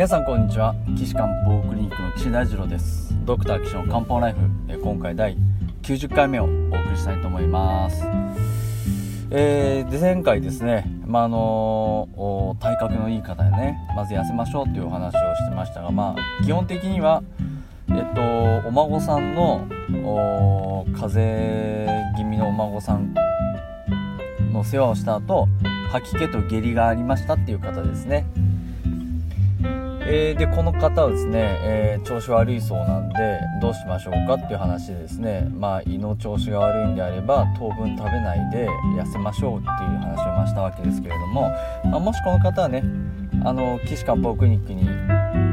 皆さんこんにちは。岸漢方クリニックの岸大二郎です。ドクター岸の漢方ライフ今回第90回目をお送りしたいと思います。えー、で前回ですね、まあ、あの体格のいい方でねまず痩せましょうっていうお話をしてましたがまあ基本的にはえっとお孫さんの風邪気味のお孫さんの世話をした後吐き気と下痢がありましたっていう方ですね。えー、でこの方はですね、えー、調子悪いそうなんでどうしましょうかっていう話でですねまあ胃の調子が悪いんであれば当分食べないで痩せましょうっていう話をましたわけですけれども、まあ、もしこの方はねあの岸漢方クリニックに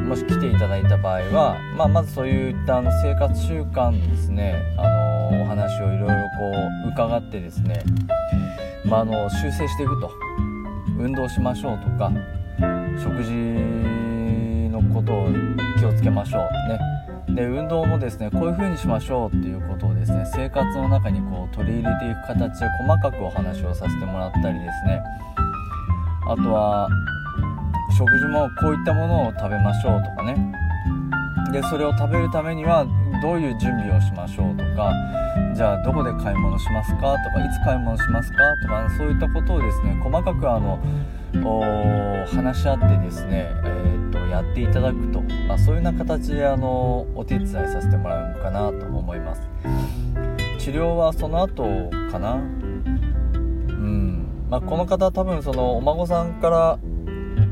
もし来ていただいた場合は、まあ、まずそういったあの生活習慣ですねあのお話をいろいろこう伺ってですね、まあ、あの修正していくと。運動しましょうとか食事ことを気をつけましょうね。で運動もですねこういう風にしましょうっていうことをですね生活の中にこう取り入れていく形で細かくお話をさせてもらったりですね。あとは食事もこういったものを食べましょうとかね。でそれを食べるためにはどういう準備をしましょうとかじゃあどこで買い物しますかとかいつ買い物しますかとか、そういったことをですね細かくあの話し合ってですね、え、やっていただくと、まあ、そういうような形であのお手伝いさせてもらうのかなと思います。治療はその後かな？うん。まあ、この方多分そのお孫さんから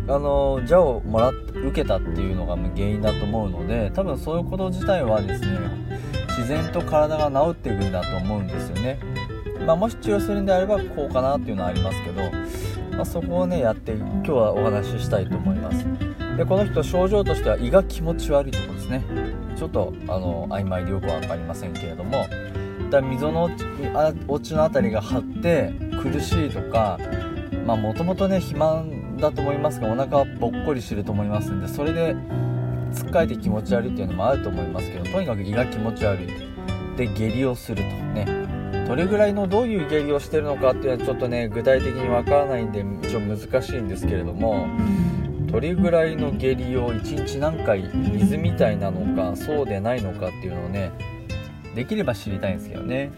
あの蛇をもらっ受けたっていうのが原因だと思うので多分そういうこと自体はですね自然と体が治っていくんだと思うんですよね、まあ、もし治療するんであればこうかなっていうのはありますけどまあ、そこをねやって今日はお話ししたいと思います。でこの人症状としては胃が気持ち悪いとこですね。ちょっとあの曖昧でよく分かりませんけれども。だ溝の落ちの辺りが張って苦しいとかまあもともとね肥満だと思いますがお腹はぽっこりしてると思いますんでそれでつっかえて気持ち悪いっていうのもあると思いますけどとにかく胃が気持ち悪い。で下痢をすると。ね。どれぐらいのどういう下痢をしてるのかっていうのはちょっとね具体的にわからないんで一応難しいんですけれども。どれぐらいの下痢を1日何回水みたいなのかそうでないのかっていうのをねできれば知りたいんですけどね。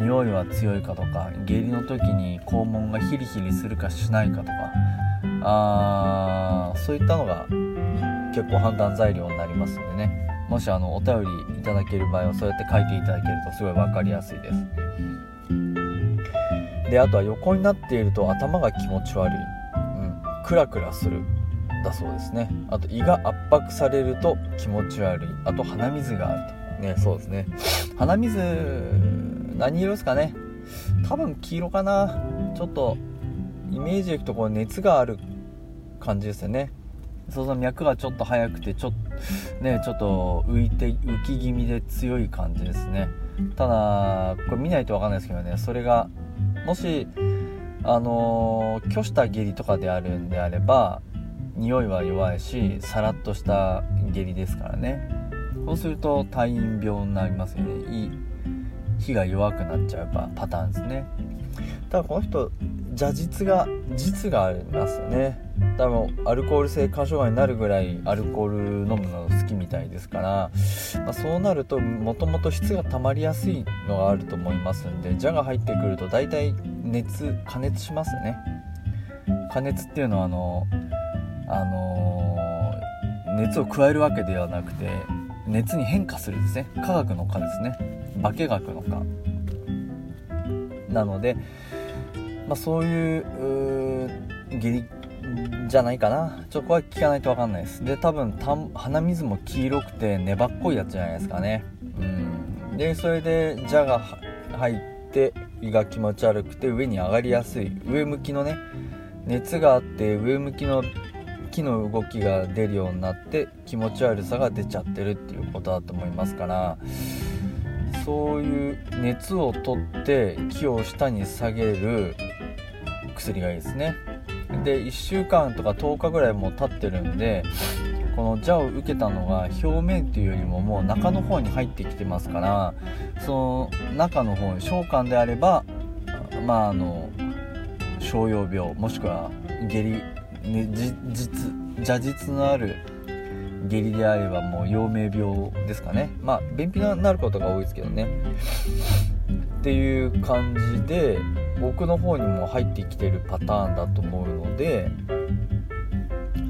匂いは強いかとか。下痢の時に肛門がヒリヒリするかしないかとか。あーそういったのが結構判断材料になりますんでね。もしあのお便りいただける場合はそうやって書いていただけるとすごい分かりやすいです。であとは横になっていると頭が気持ち悪い、クラクラするだそうですね。あと胃が圧迫されると気持ち悪い。あと鼻水があると。ねそうですね。鼻水何色ですかね。多分黄色かな。ちょっとイメージでいくとこう熱がある感じですよね。その脈がちょっと速くてちょっとねちょっと浮いて浮き気味で強い感じですね。ただこれ見ないと分かんないですけどね。それがもしあの拒した下痢とかであるんであれば匂いは弱いしさらっとした下痢ですからね。そうすると退院病になりますよね。火が弱くなっちゃうパターンですね。ただこの人邪実が実がありますよね。多分アルコール性肝障害になるぐらいアルコール飲むの好きみたいですから、まあ、そうなるともともと質が溜まりやすいのがあると思いますんで蛇が入ってくると大体熱加熱しますね。加熱っていうのはあのあのー、熱を加えるわけではなくて熱に変化するですね。科学の科ですね。化学の科なのでまあ、そういう下痢じゃないかな。ちょっとこれ聞かないと分かんないです。で多分鼻水も黄色くて粘っこいやつじゃないですかね。うん。でそれで蛇が入って胃が気持ち悪くて上に上がりやすい。上向きのね熱があって上向きの木の動きが出るようになって気持ち悪さが出ちゃってるっていうことだと思いますからそういう熱を取って木を下に下げる薬がいいですね。で1週間とか10日ぐらいもう経ってるんでこの蛇を受けたのが表面っていうよりももう中の方に入ってきてますからその中の方に召喚であればまああの小葉病もしくは下痢、ね、実邪実のある下痢であればもう陽明病ですかね。まあ便秘になることが多いですけどね。っていう感じで僕の方にも入ってきてるパターンだと思うので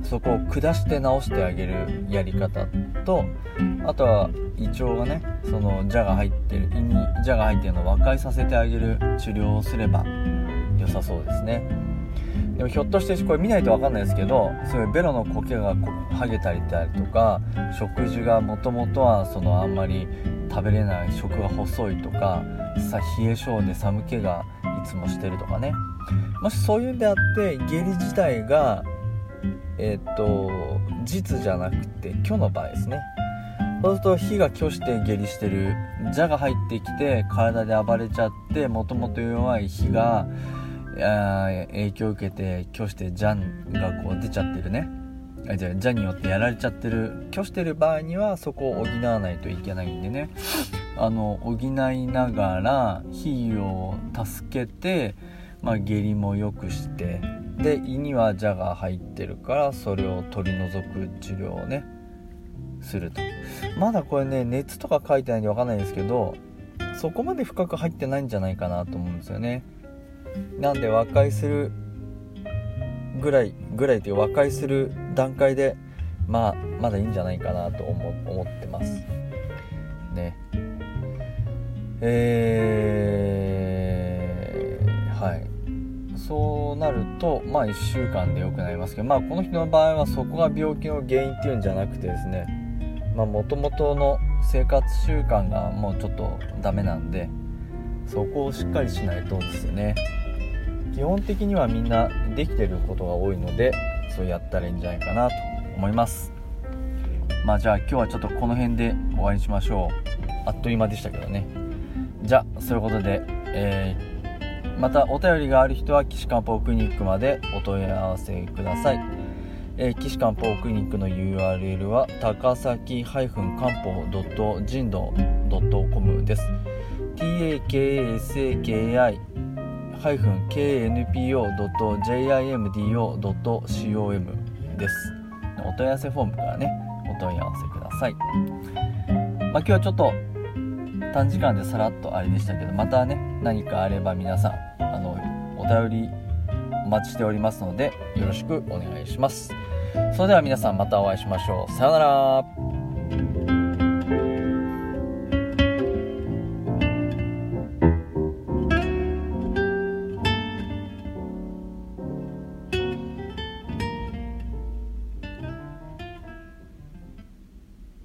そこを下して直してあげるやり方とあとは胃腸がねその蛇が入ってる胃に蛇が入ってるのを和解させてあげる治療をすれば良さそうですね。でもひょっとしてこれ見ないと分かんないですけどそういうベロの苔が剥げたりだとか食事がもともとはそのあんまり食べれない食が細いとかさ冷え性で寒気がいつもしてるとかね。もしそういうんであって下痢自体がえっ、と実じゃなくて虚の場合ですね。そうすると火が虚して下痢してる蛇が入ってきて体で暴れちゃってもともと弱い火が影響を受けて虚して蛇がこう出ちゃってるね。あじゃあ蛇によってやられちゃってる。虚してる場合にはそこを補わないといけないんでね。あの補いながら火を助けて、まあ、下痢も良くしてで胃には蛇が入ってるからそれを取り除く治療をねすると。まだこれね熱とか書いてないんで分かんないですけどそこまで深く入ってないんじゃないかなと思うんですよね。なんで和解するぐらいぐらいという和解する段階でまあまだいいんじゃないかなと思思ってます。ね。えー、はい。そうなるとまあ1週間で良くなりますけどまあこの人の場合はそこが病気の原因っていうんじゃなくてですね。まあ元々の生活習慣がもうちょっとダメなんでそこをしっかりしないとですよね。基本的にはみんなできてることが多いのでそうやったらいいんじゃないかなと思います。まあじゃあ今日はちょっとこの辺で終わりにしましょう。あっという間でしたけどね。じゃあそういうことでえーまたお便りがある人は岸漢方クリニックまでお問い合わせください、えー、岸漢方クリニックの URL は高崎漢方人道 .com です。Takasaki knpo.jimdo.com です。お問い合わせフォームからねお問い合わせください、まあ、今日はちょっと短時間でさらっとあれでしたけどまたね何かあれば皆さんあのお便りお待ちしておりますのでよろしくお願いします。それでは皆さんまたお会いしましょう。さようなら。